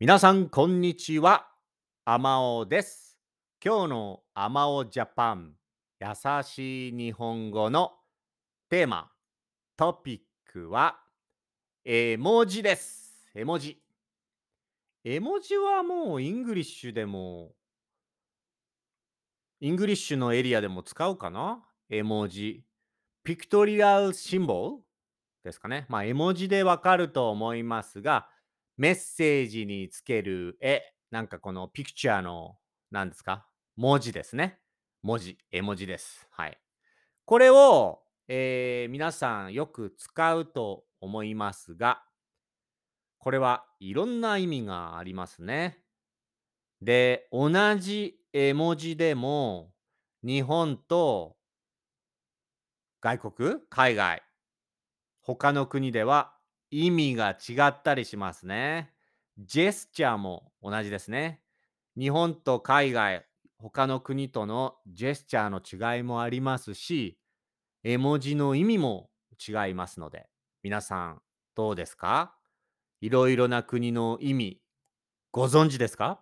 皆さん、こんにちは。あまおです。今日のあまおジャパン、優しい日本語のテーマ、トピックは、絵文字です。絵文字。絵文字はもう English でも、 English のエリアでも使うかな？絵文字。 pictorial symbolですかね。まあ、絵文字でわかると思いますが、メッセージにつける絵、なんかこのピクチャーの、何ですか？文字ですね。文字、絵文字です。はい。これを、えー、皆さんよく使うと思いますが、これはいろんな意味がありますね。で、同じ絵文字でも、日本と外国、海外、他の国では意味が違ったりしますね。ジェスチャーも同じですね。日本と海外、他の国とのジェスチャーの違いもありますし、絵文字の意味も違いますので、皆さんどうですか？いろいろな国の意味、ご存知ですか？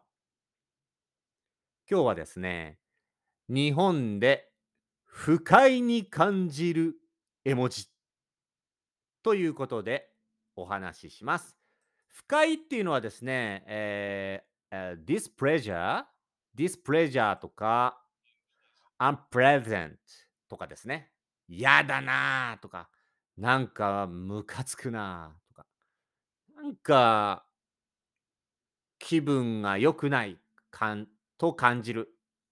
今日はですね、日本で不快に感じる絵文字ということでお話しします。不快っていうのはですね、えー、displeasure、displeasure とか unpleasant とかですね。嫌だなとか、なんかムカつくなとか、なんか気分が良くないかんと感じる。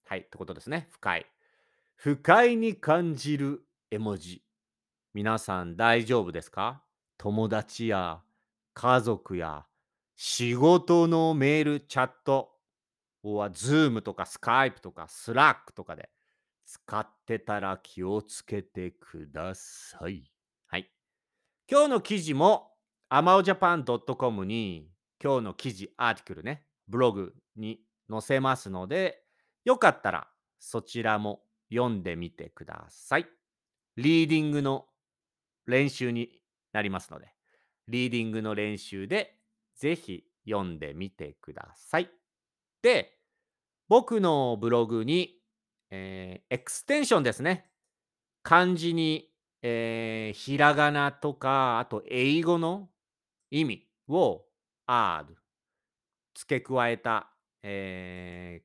はい、ってことですね。不快。不快に感じる絵文字。皆さん大丈夫ですか？友達や家族や仕事のメール、チャット、は Zoom とか Skype とか Slack とかで使ってたら気をつけてください。はい。今日の記事も amaojapan.com に今日の記事、アーティクルね、ブログに載せますので、よかったらそちらも読んでみてください。リーディングの練習になりますので、リーディングの練習でぜひ読んでみてください。で、僕のブログに、えー、エクステンションですね。漢字に、えー、ひらがなとか、あと英語の意味を add 付け加えた、え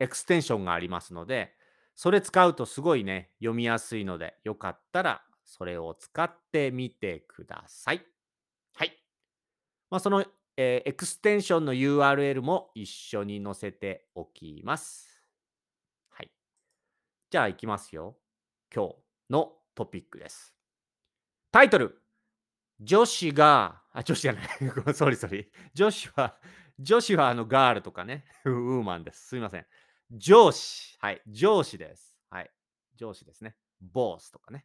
ー、エクステンションがありますので、それ使うとすごいね、読みやすいので、よかったらそれを使ってみてください。はい。まあ、その、えー、エクステンションの URL も一緒に載せておきます。はい。じゃあ、いきますよ。今日のトピックです。タイトル。女子が、あ、女子じゃない。ソリソリ。女子は、女子はあのガールとかね、ウーマンです。すいません。上司。はい。上司です。はい。上司ですね。ボースとかね。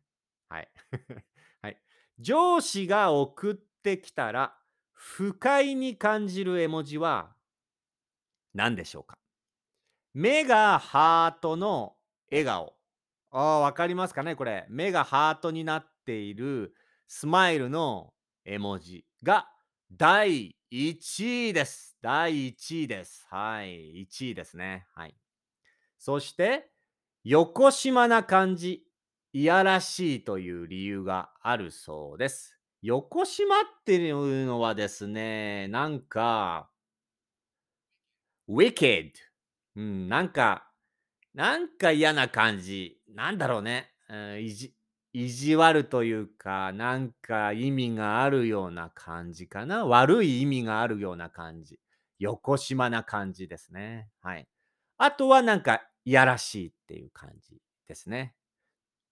はい。はい。上司が送ってきたら、不快に感じる絵文字は何でしょうか？目がハートの笑顔。ああ、わかりますかねこれ。目がハートになっているスマイルの絵文字が第1位です。第1位です。はい。1位ですね。はい。そして、横島な感じ。いやらしいという理由があるそうです。横島っていうのはですね、なんか、wicked。うん、なんか、なんか嫌な感じ。なんだろうね。うん、意地意地悪というか、なんか意味があるような感じかな。悪い意味があるような感じ。横島な感じですね。はい。あとはなんか、いやらしいっていう感じですね。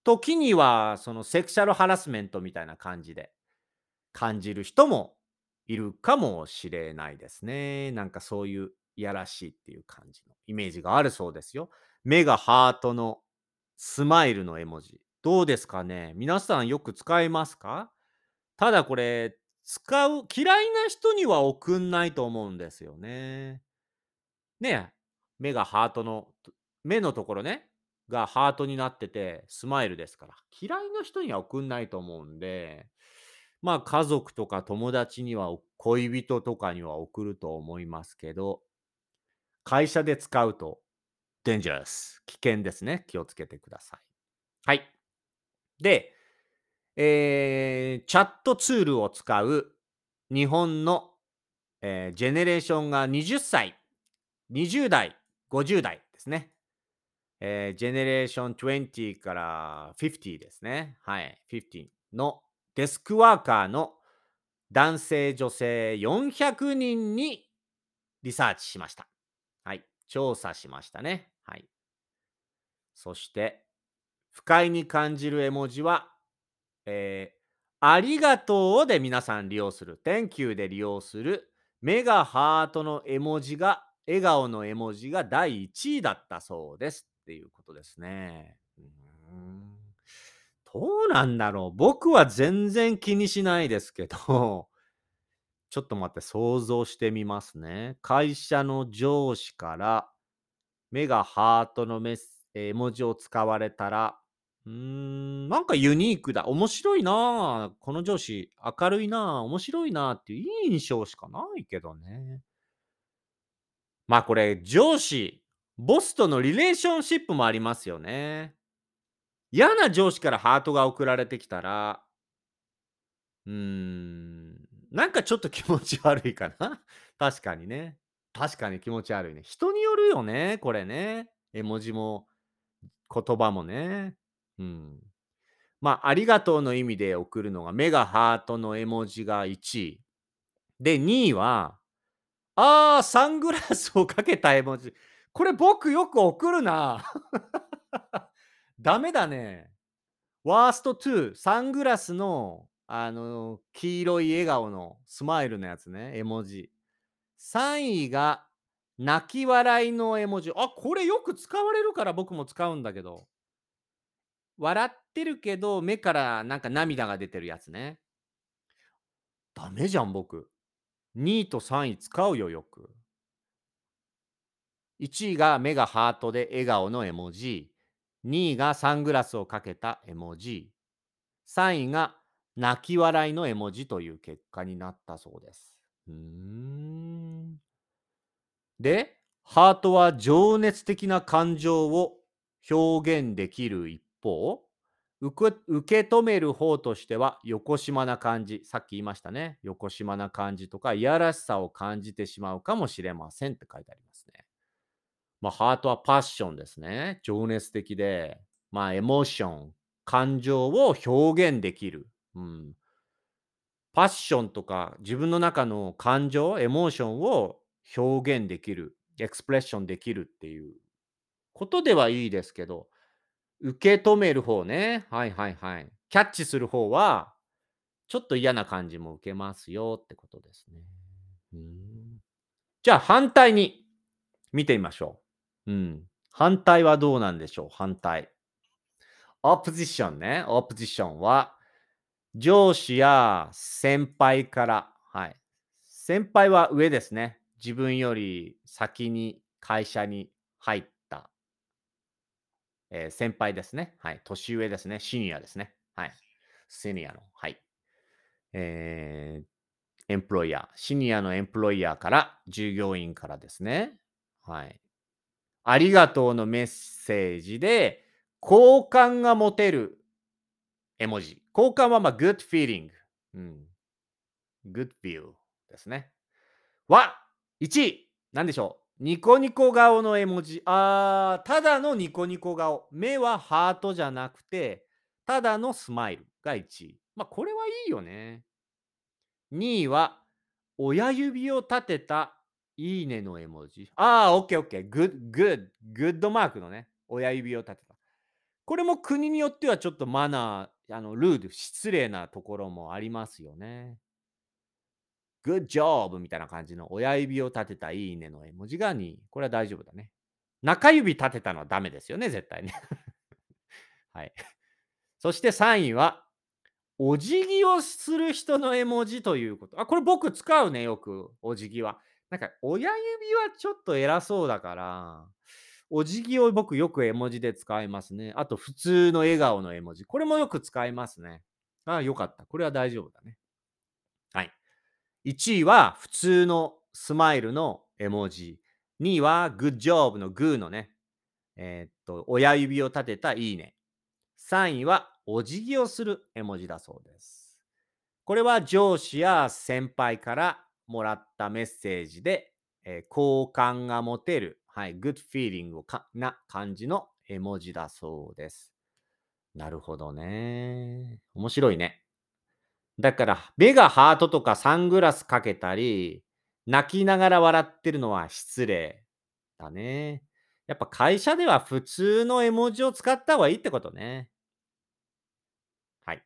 時には、そのセクシャルハラスメントみたいな感じで感じる人もいるかもしれないですね。なんかそういういやらしいっていう感じのイメージがあるそうですよ。目がハートのスマイルの絵文字。どうですかね？皆さんよく使いますか？ただこれ、使う、嫌いな人には送んないと思うんですよね。ね目がハートの、目のところね、がハートになってて、スマイルですから。嫌いな人には送んないと思うんで、まあ家族とか友達には恋人とかには送ると思いますけど、会社で使うと dangerous 危険ですね。気をつけてください。はい。で、えー、チャットツールを使う日本の、えー、ジェネレーションが20歳、20代、50代ですね。えー、ジェネレーション20から50ですね。はい、50のデスクワーカーの男性、女性400人にリサーチしました。はい。調査しましたね。はい。そして、不快に感じる絵文字は、えー、ありがとうで皆さん利用する。Thank you で利用する。目がハートの絵文字が、笑顔の絵文字が第1位だったそうです。っていうことですね。うんどうなんだろう。僕は全然気にしないですけど、ちょっと待って、想像してみますね。会社の上司から目がハートのメス絵文字を使われたら、うーん、なんかユニークだ。面白いなこの上司、明るいな面白いなっていういい印象しかないけどね。まあこれ、上司、ボスとのリレーションシップもありますよね。嫌な上司からハートが送られてきたら、うーん、なんかちょっと気持ち悪いかな 確かにね。確かに気持ち悪いね。人によるよね、これね。絵文字も、言葉もね。うん。まあ、ありがとうの意味で送るのが、目がハートの絵文字が1位。で、2位は、あー、サングラスをかけた絵文字。これ僕よく送るな。ダメだね。ワースト2、サングラスの、あの、黄色い笑顔のスマイルのやつね、絵文字。3位が、泣き笑いの絵文字。あ、これよく使われるから僕も使うんだけど。笑ってるけど、目からなんか涙が出てるやつね。ダメじゃん、僕。2位と3位使うよ、よく。1位が目がハートで笑顔の絵文字。2位がサングラスをかけた絵文字。3位が泣き笑いの絵文字という結果になったそうです。で、ハートは情熱的な感情を表現できる一方、受け止める方としては、横島な感じ、さっき言いましたね。横島な感じとか、いやらしさを感じてしまうかもしれませんって書いてあります。まあ、ハートはパッションですね。情熱的で、まあ、エモーション、感情を表現できる。うん。パッションとか自分の中の感情、エモーションを表現できる、エクスプレッションできるっていうことではいいですけど、受け止める方ね。はいはいはい。キャッチする方は、ちょっと嫌な感じも受けますよってことですね。うんじゃあ反対に見てみましょう。うん。反対はどうなんでしょう？反対。オポジションね。オポジションは、上司や先輩から、はい。先輩は上ですね。自分より先に会社に入った、えー、先輩ですね。はい。年上ですね。シニアですね。はい。シニアの、はい。えー、エンプロイヤー。シニアのエンプロイヤーから、従業員からですね。はい。ありがとうのメッセージで、好感が持てる絵文字。好感はまあ、good feeling。うん。good feel ですね。は、1位、何でしょう？ニコニコ顔の絵文字。あー、ただのニコニコ顔。目はハートじゃなくて、ただのスマイルが1位。まあ、これはいいよね。2位は、親指を立てたいいねの絵文字。あー、オッケーオッケー。グッ、グッ、グッドマークのね。親指を立てた。これも国によってはちょっとマナー、あのルール、失礼なところもありますよね。Good job! みたいな感じの親指を立てたいいねの絵文字が2。これは大丈夫だね。中指立てたのはダメですよね、絶対ね。はい。そして3位は、お辞儀をする人の絵文字ということ。あ、これ僕使うね、よく、お辞儀は。なんか、親指はちょっと偉そうだから、お辞儀を僕よく絵文字で使いますね。あと、普通の笑顔の絵文字。これもよく使いますね。ああ、よかった。これは大丈夫だね。はい1位は普通のスマイルの絵文字。2位は Good job のグーのね、えー、っと、親指を立てたいいね。3位はお辞儀をする絵文字だそうです。これは上司や先輩からもらったメッセージで、えー、好感が持てる、はい、good feeling かな感じの絵文字だそうです。なるほどね。面白いね。だから、目がハートとかサングラスかけたり、泣きながら笑ってるのは失礼だね。やっぱ会社では普通の絵文字を使った方がいいってことね。はい。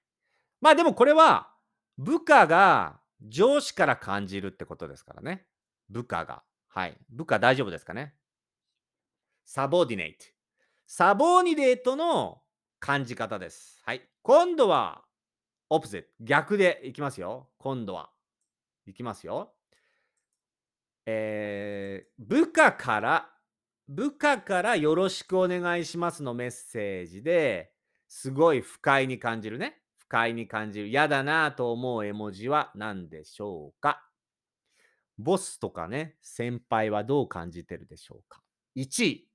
まあでもこれは部下が上司から感じるってことですからね。部下が。はい。部下大丈夫ですかね？サボディネイト。サボニデートの感じ方です。はい。今度は、オプゼット逆でいきますよ。今度は。いきますよ。えー、部下から、部下からよろしくお願いしますのメッセージですごい不快に感じるね。不快に感じる。嫌だなと思う絵文字は何でしょうか？ボスとかね、先輩はどう感じてるでしょうか ?1 位、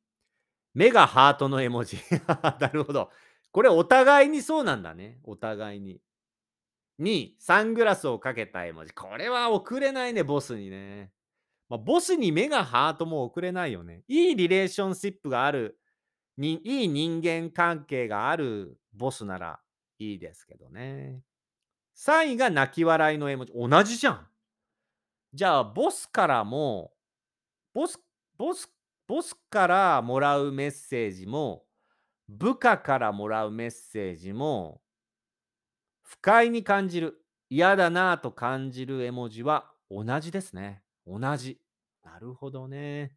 目がハートの絵文字。なるほど。これお互いにそうなんだね。お互いに。2位、サングラスをかけた絵文字。これは送れないね、ボスにね。まあ、ボスに目がハートも送れないよね。いいリレーションシップがある、にいい人間関係があるボスならいいですけどね。3位が泣き笑いの絵文字。同じじゃん。じゃあ、ボスからも、ボス、ボス、ボスからもらうメッセージも、部下からもらうメッセージも、不快に感じる、嫌だなぁと感じる絵文字は同じですね。同じ。なるほどね。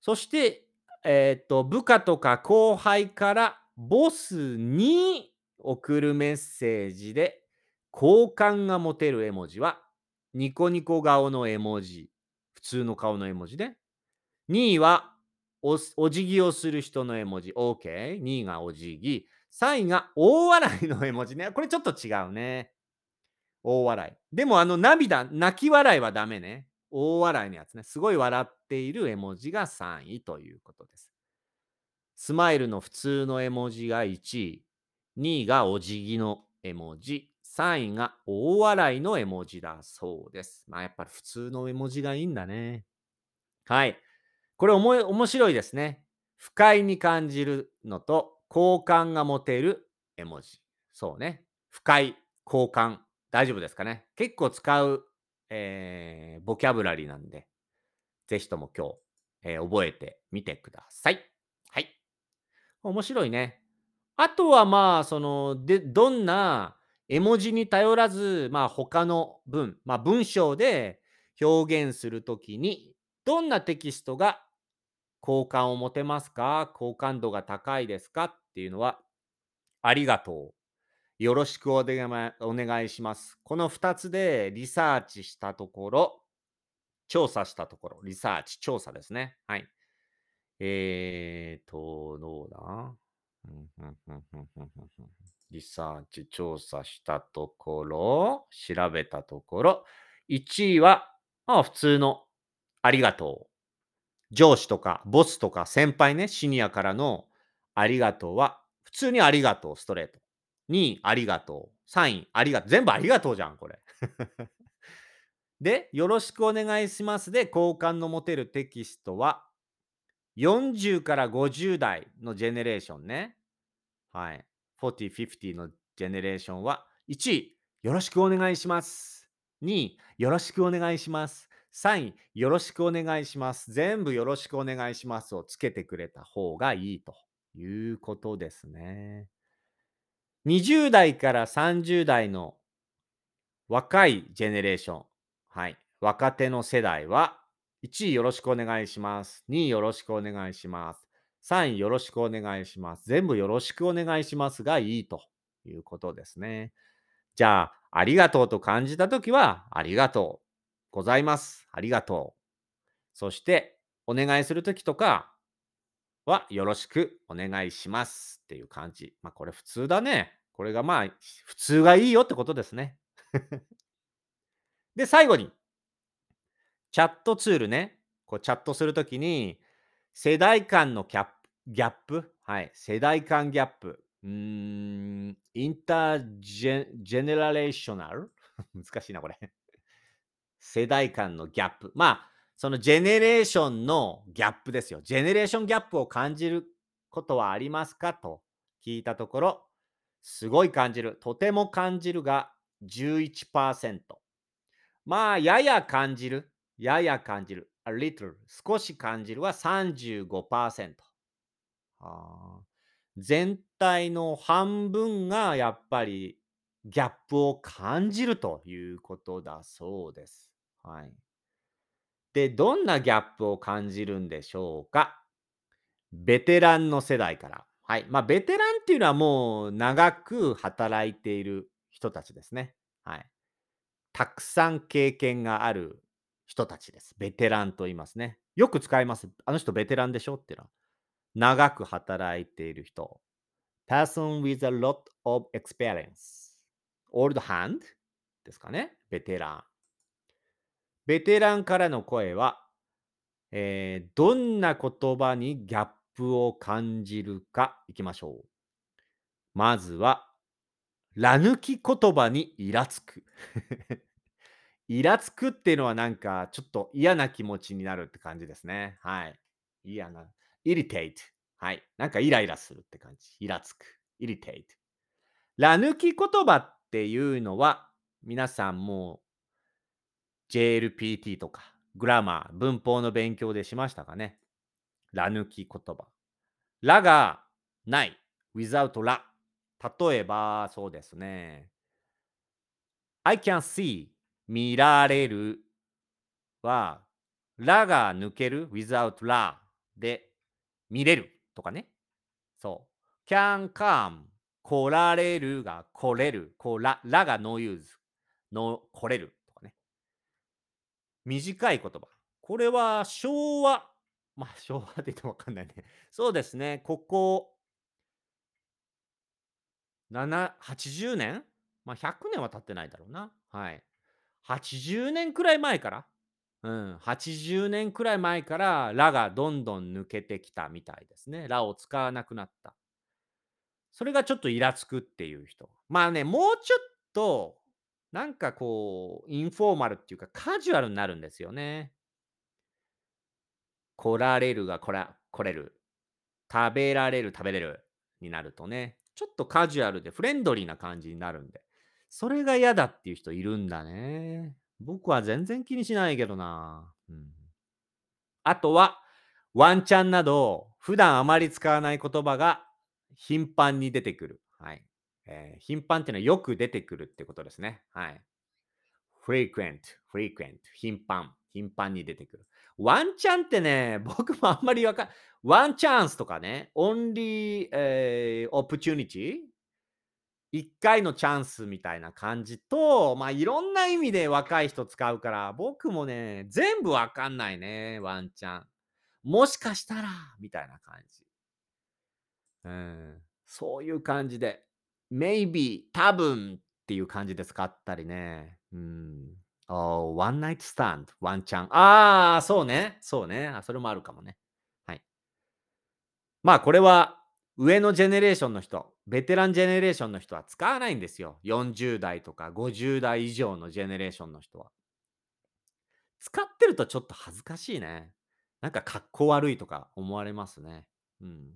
そして、えっ、と、部下とか後輩からボスに送るメッセージで好感が持てる絵文字はニコニコ顔の絵文字。普通の顔の絵文字ね。2位はおお辞儀をする人の絵文字。OK。2位がお辞儀。3位が大笑いの絵文字ね。これちょっと違うね。大笑い。でもあの涙、泣き笑いはダメね。大笑いのやつね。すごい笑っている絵文字が3位ということです。スマイルの普通の絵文字が1位。2位がお辞儀の絵文字。3位が大笑いの絵文字だそうです。まあやっぱり普通の絵文字がいいんだね。はい。これ面白いですね。不快に感じるのと好感が持てる絵文字。そうね。不快、好感。大丈夫ですかね。結構使う、えー、ボキャブラリーなんで、ぜひとも今日、えー、覚えてみてください。はい。面白いね。あとはまあ、その、で、どんな絵文字に頼らず、まあ、他の文、まあ、文章で表現するときに、どんなテキストが好感を持てますか？好感度が高いですか？っていうのは、ありがとう。よろしくお願いします。この2つでリサーチしたところ、調査したところ、リサーチ、調査ですね。はい。えーと、どうだ？リサーチ調査したところ、調べたところ、1位は、まあ普通のありがとう。上司とかボスとか先輩ね、シニアからのありがとうは、普通にありがとう、ストレート。2位、ありがとう。3位、ありがとう。全部ありがとうじゃん、これ。で、よろしくお願いしますで、好感の持てるテキストは、40から50代のジェネレーションね。はい。40、50のジェネレーションは、1位、よろしくお願いします。2位、よろしくお願いします。3位、よろしくお願いします。全部よろしくお願いしますをつけてくれた方がいいということですね。20代から30代の若いジェネレーション、はい、若手の世代は、1位よろしくお願いします。2位よろしくお願いします。3位よろしくお願いします。全部よろしくお願いしますがいいということですね。じゃあ、ありがとうと感じたときは、ありがとうございます。ありがとう。そして、お願いするときとかは、よろしくお願いしますっていう感じ。まあ、これ普通だね。これがまあ、普通がいいよってことですね。で、最後に、チャットツールね。こうチャットするときに、世代間のキャップギャップ？はい。世代間ギャップ。うーん、インタージェジェネラレーショナル？難しいな、これ。世代間のギャップ。まあ、そのジェネレーションのギャップですよ。ジェネレーションギャップを感じることはありますかと聞いたところ、すごい感じる。とても感じるが11%。まあ、やや感じる。やや感じる。a little。少し感じるは35%。あ全体の半分がやっぱりギャップを感じるということだそうです。はい。で、どんなギャップを感じるんでしょうか？ベテランの世代から。はい。まあ、ベテランっていうのはもう長く働いている人たちですね。はい。たくさん経験がある人たちです。ベテランと言いますね。よく使います。あの人ベテランでしょっていうのは。長く働いている人。person with a lot of experience. old hand ですかね。ベテラン。ベテランからの声は、えー、どんな言葉にギャップを感じるかいきましょう。まずは、ら抜き言葉にイラつく。イラつくっていうのはなんかちょっと嫌な気持ちになるって感じですね。はい。嫌な。irritate。はい。なんかイライラするって感じ。イラつく。irritate。ら抜き言葉っていうのは、皆さんも JLPT とかグラマー、文法の勉強でしましたかね。ら抜き言葉。らがない。without ら。例えば、そうですね。I can see 見られるは、らが抜ける without らで見れるとかね。そう。can come 来られるが来れる。こららが no use。の来れるとかね。短い言葉。これは昭和。まあ昭和って言ってもわかんないね。そうですね。ここ7、80年まあ100年は経ってないだろうな。はい。80年くらい前から、うん、80年くらい前から、ラがどんどん抜けてきたみたいですね。ラを使わなくなった。それがちょっとイラつくっていう人。まあね、もうちょっと、なんかこう、インフォーマルっていうか、カジュアルになるんですよね。来られるが来ら来れる。食べられる、食べれるになるとね、ちょっとカジュアルでフレンドリーな感じになるんで。それが嫌だっていう人いるんだね。僕は全然気にしないけどな。うん、あとは、ワンチャンなど、普段あまり使わない言葉が頻繁に出てくる。はい。えー、頻繁っていうのはよく出てくるってことですね。はい。frequent, frequent, 頻繁、頻繁に出てくる。ワンチャンってね、僕もあんまりわかん、ワンチャンスとかね、only、えー、opportunity 一回のチャンスみたいな感じと、まあ、いろんな意味で若い人使うから、僕もね、全部わかんないね、ワンチャン。もしかしたら、みたいな感じ。うん、そういう感じで、maybe, 多分っていう感じで使ったりね。うん。Oh, one night stand, ワンチャン。ああ、そうね。そうね。あ、それもあるかもね。はい。まあ、これは上のジェネレーションの人、ベテランジェネレーションの人は使わないんですよ。40代とか50代以上のジェネレーションの人は。使ってるとちょっと恥ずかしいね。なんか格好悪いとか思われますね。うん。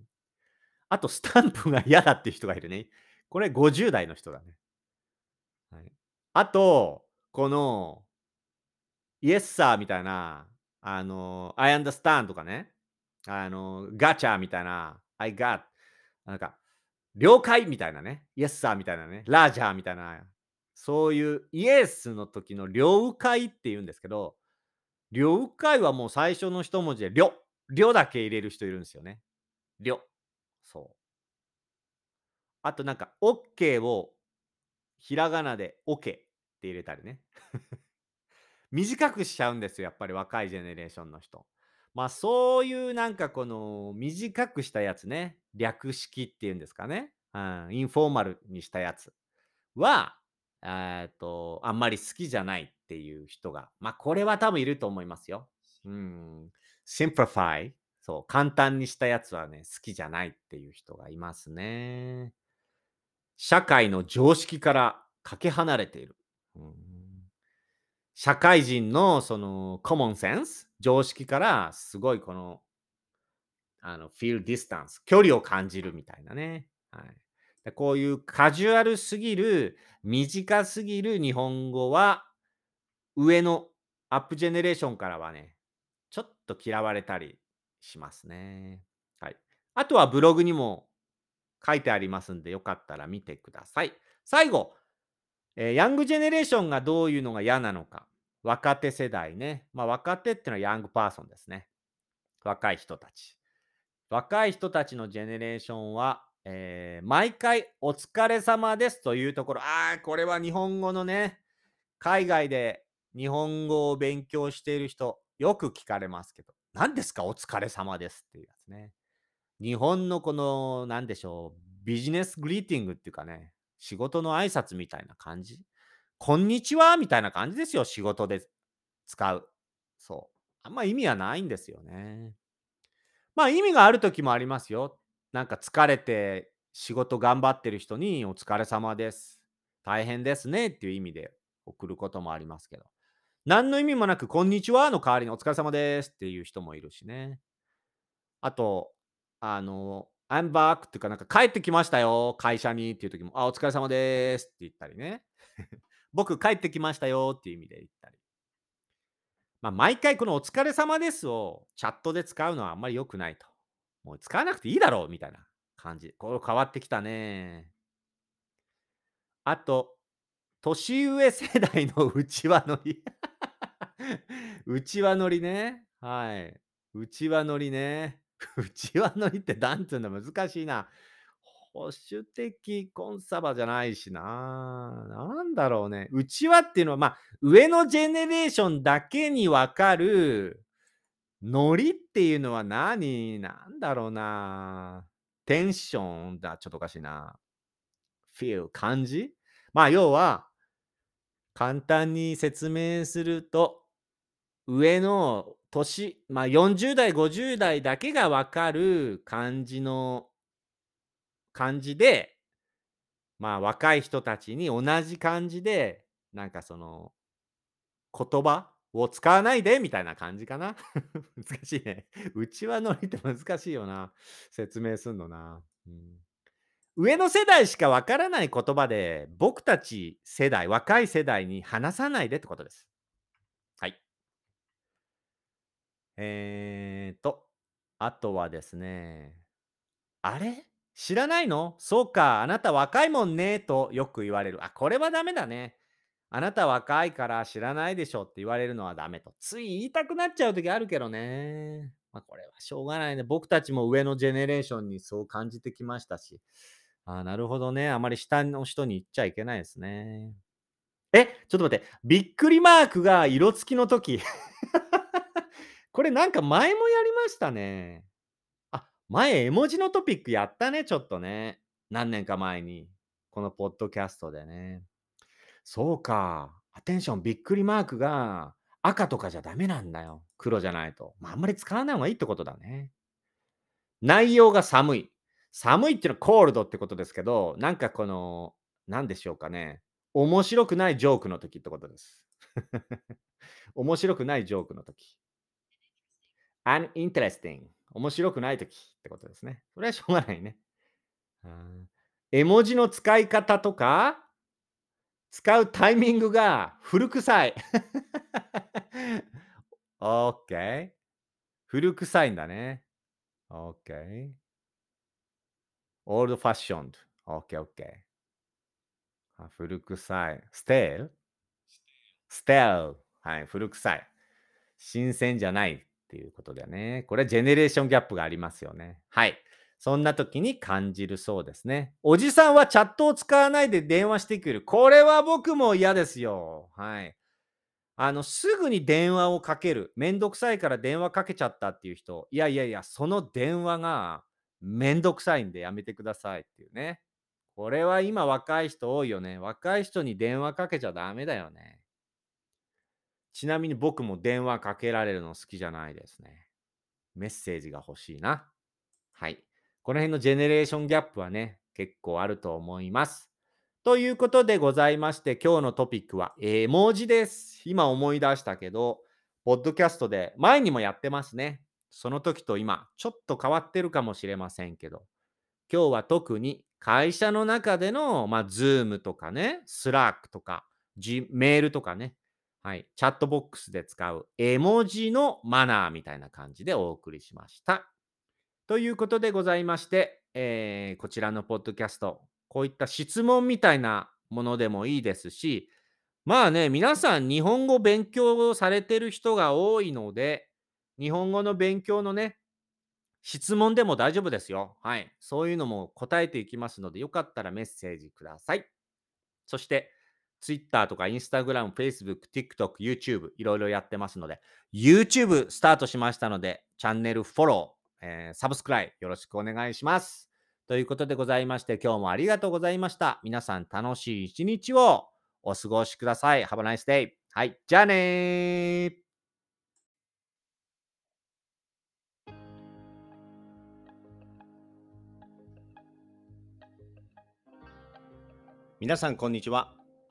あと、スタンプが嫌だっていう人がいるね。これ50代の人だね。はい、あと、この、イエスサーみたいな、あの、I understand とかね、あの、ガチャみたいな、I got なんか、了解みたいなね、イエスサーみたいなね、ラージャーみたいな、そういうイエスの時の了解って言うんですけど、了解はもう最初の一文字で、りょ、りょだけ入れる人いるんですよね。りょ。そう。あとなんか、OK をひらがなで OK って入れたりね。短くしちゃうんですよ、やっぱり若いジェネレーションの人。まあそういうなんかこの短くしたやつね、略式っていうんですかね、うん、インフォーマルにしたやつは、えっと、あんまり好きじゃないっていう人が、まあこれは多分いると思いますよ。うん。simplify。そう、簡単にしたやつはね、好きじゃないっていう人がいますね。社会の常識からかけ離れている。うん社会人のそのコモンセンス、常識からすごいこの、あの、feel distance、距離を感じるみたいなね。はい。こういうカジュアルすぎる、短すぎる日本語は、上のアップジェネレーションからはね、ちょっと嫌われたりしますね。はい。あとはブログにも書いてありますんで、よかったら見てください。最後、えー、ヤングジェネレーションがどういうのが嫌なのか。若手世代ね。まあ、若手ってのはヤングパーソンですね。若い人たち。若い人たちのジェネレーションは、えー、毎回お疲れ様ですというところ、ああ、これは日本語のね、海外で日本語を勉強している人、よく聞かれますけど、何ですかお疲れ様ですっていうやつね。日本のこの、何でしょう、ビジネスグリーティングっていうかね、仕事の挨拶みたいな感じ。こんにちはみたいな感じですよ、仕事で使う。そう。あんま意味はないんですよね。まあ意味がある時もありますよ。なんか疲れて仕事頑張ってる人にお疲れ様です。大変ですねっていう意味で送ることもありますけど。何の意味もなく、こんにちはの代わりにお疲れ様ですっていう人もいるしね。あと、あの、I'm back っていうか、なんか帰ってきましたよ、会社にっていう時も、あ、お疲れ様ですって言ったりね。僕帰ってきましたよっていう意味で言ったり。まあ、毎回このお疲れ様ですをチャットで使うのはあんまり良くないと。もう使わなくていいだろうみたいな感じ。これ変わってきたね。あと、年上世代の内輪乗り。内輪乗りね。はい。内輪乗りね。内輪乗りってなんつうんだ難しいな。保守的コンサバじゃないしな。なんだろうね。内輪っていうのは、まあ、上のジェネレーションだけにわかる、ノリっていうのは何？なんだろうな。テンションだ。ちょっとおかしいな。feel 感じ？まあ、要は、簡単に説明すると、上の年、まあ、40代、50代だけがわかる感じの感じで、まあ、若い人たちに同じ感じで、なんかその、言葉を使わないでみたいな感じかな。難しいね。うちわノリって難しいよな。説明すんのな。うん、上の世代しかわからない言葉で、僕たち世代、若い世代に話さないでってことです。はい。えーと、あとはですね、あれ？知らないの？そうか、あなた若いもんね、とよく言われる。あ、これはダメだね。あなた若いから知らないでしょって言われるのはダメと。つい言いたくなっちゃう時あるけどね。まあ、これはしょうがないね。僕たちも上のジェネレーションにそう感じてきましたし。あなるほどね。あまり下の人に言っちゃいけないですね。え、ちょっと待って。びっくりマークが色付きの時。これなんか前もやりましたね。あ前、絵文字のトピックやったね、ちょっとね。何年か前に。このポッドキャストでね。そうか。アテンション、びっくりマークが赤とかじゃダメなんだよ。黒じゃないと。まあ、あんまり使わない方がいいってことだね。内容が寒い。寒いっていうのはコールドってことですけど、なんかこの、何でしょうかね。面白くないジョークの時ってことです。面白くないジョークの時。Uninteresting 面白くないときってことですね。それはしょうがないね。絵文字の使い方とか、使うタイミングが古臭い。OK。古臭いんだね。OK。old fashioned。OK, OK。古臭い。stale? stale。はい、古臭い。新鮮じゃない。っていうことだよね。これはジェネレーションギャップがありますよね。はい。そんな時に感じるそうですね。おじさんはチャットを使わないで電話してくる。これは僕も嫌ですよ。はい。あの、すぐに電話をかける。めんどくさいから電話かけちゃったっていう人。いやいやいや、その電話がめんどくさいんでやめてくださいっていうね。これは今若い人多いよね。若い人に電話かけちゃダメだよね。ちなみに僕も電話かけられるの好きじゃないですね。メッセージが欲しいな。はい。この辺のジェネレーションギャップはね、結構あると思います。ということでございまして、今日のトピックは絵文字です。今思い出したけど、ポッドキャストで前にもやってますね。その時と今、ちょっと変わってるかもしれませんけど、今日は特に会社の中での、まあ、Zoom とかね、Slack とか、G、メールとかね、はい、チャットボックスで使う絵文字のマナーみたいな感じでお送りしました。ということでございまして、えー、こちらのポッドキャスト、こういった質問みたいなものでもいいですし、まあね、皆さん日本語勉強をされてる人が多いので、日本語の勉強のね、質問でも大丈夫ですよ。はい。そういうのも答えていきますので、よかったらメッセージください。そして、Twitter とか Instagram、Facebook、TikTok、YouTube、いろいろやってますので、YouTube スタートしましたので、チャンネルフォロー、えー、サブスクライよろしくお願いします。ということでございまして、今日もありがとうございました。皆さん楽しい一日をお過ごしください。Have a nice day. はい、じゃあねー。皆さんこんにちは。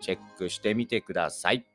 チェックしてみてください。